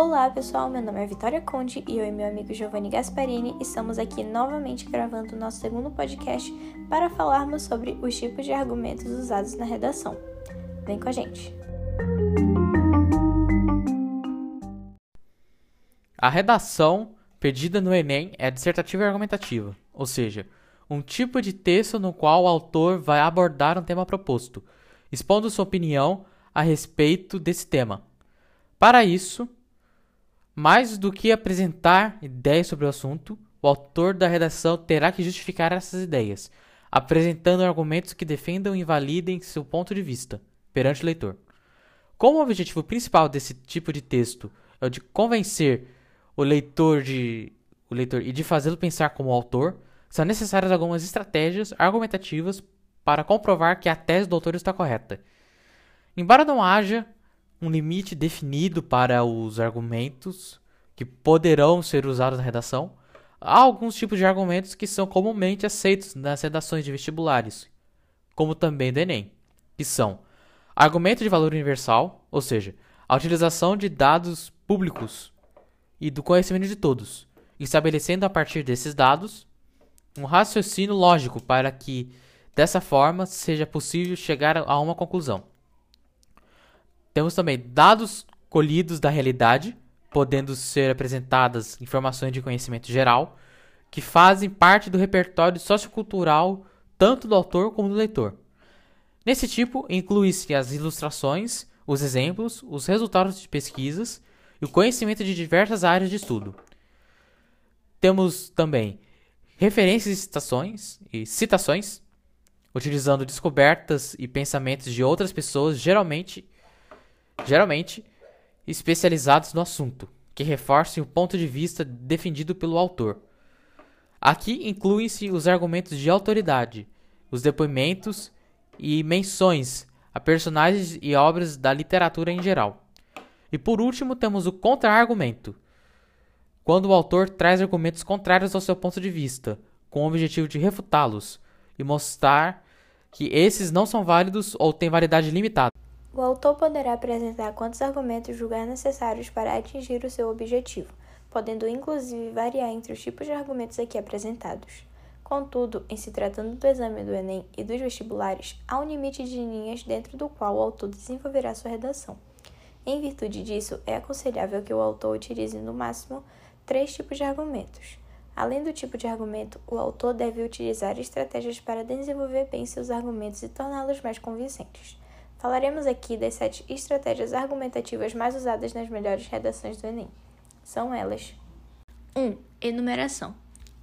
Olá pessoal, meu nome é Vitória Conde e eu e meu amigo Giovanni Gasparini estamos aqui novamente gravando o nosso segundo podcast para falarmos sobre os tipos de argumentos usados na redação. Vem com a gente! A redação pedida no Enem é dissertativa e argumentativa, ou seja, um tipo de texto no qual o autor vai abordar um tema proposto, expondo sua opinião a respeito desse tema. Para isso, mais do que apresentar ideias sobre o assunto, o autor da redação terá que justificar essas ideias, apresentando argumentos que defendam e invalidem seu ponto de vista perante o leitor. Como o objetivo principal desse tipo de texto é o de convencer o leitor, de, o leitor e de fazê-lo pensar como autor, são necessárias algumas estratégias argumentativas para comprovar que a tese do autor está correta. Embora não haja um limite definido para os argumentos que poderão ser usados na redação, há alguns tipos de argumentos que são comumente aceitos nas redações de vestibulares, como também do Enem, que são argumento de valor universal, ou seja, a utilização de dados públicos e do conhecimento de todos, estabelecendo a partir desses dados um raciocínio lógico para que, dessa forma, seja possível chegar a uma conclusão. Temos também dados colhidos da realidade, podendo ser apresentadas informações de conhecimento geral, que fazem parte do repertório sociocultural tanto do autor como do leitor. Nesse tipo, inclui-se as ilustrações, os exemplos, os resultados de pesquisas e o conhecimento de diversas áreas de estudo. Temos também referências e citações, e citações utilizando descobertas e pensamentos de outras pessoas, geralmente, geralmente especializados no assunto, que reforcem o ponto de vista defendido pelo autor. Aqui incluem-se os argumentos de autoridade, os depoimentos e menções a personagens e obras da literatura em geral. E por último, temos o contra-argumento, quando o autor traz argumentos contrários ao seu ponto de vista, com o objetivo de refutá-los e mostrar que esses não são válidos ou têm validade limitada. O autor poderá apresentar quantos argumentos julgar necessários para atingir o seu objetivo, podendo inclusive variar entre os tipos de argumentos aqui apresentados. Contudo, em se tratando do exame do Enem e dos vestibulares, há um limite de linhas dentro do qual o autor desenvolverá sua redação. Em virtude disso, é aconselhável que o autor utilize no máximo três tipos de argumentos. Além do tipo de argumento, o autor deve utilizar estratégias para desenvolver bem seus argumentos e torná-los mais convincentes. Falaremos aqui das sete estratégias argumentativas mais usadas nas melhores redações do Enem. São elas: 1. Um, enumeração.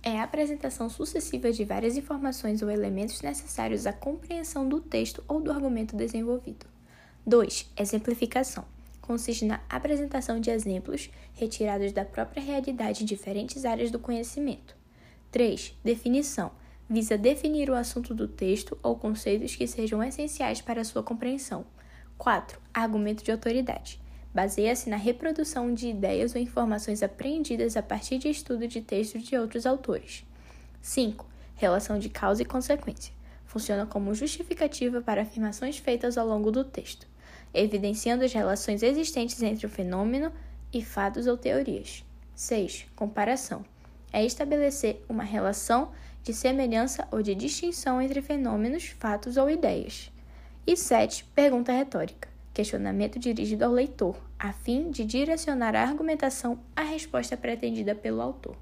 É a apresentação sucessiva de várias informações ou elementos necessários à compreensão do texto ou do argumento desenvolvido. 2. Exemplificação consiste na apresentação de exemplos retirados da própria realidade em diferentes áreas do conhecimento. 3. Definição. Visa definir o assunto do texto ou conceitos que sejam essenciais para sua compreensão. 4. Argumento de autoridade. Baseia-se na reprodução de ideias ou informações apreendidas a partir de estudo de textos de outros autores. 5. Relação de causa e consequência. Funciona como justificativa para afirmações feitas ao longo do texto evidenciando as relações existentes entre o fenômeno e fatos ou teorias. 6. Comparação. É estabelecer uma relação de semelhança ou de distinção entre fenômenos, fatos ou ideias. E 7. Pergunta retórica. Questionamento dirigido ao leitor, a fim de direcionar a argumentação à resposta pretendida pelo autor.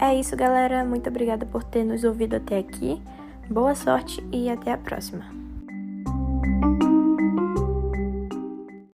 É isso, galera. Muito obrigada por ter nos ouvido até aqui. Boa sorte e até a próxima.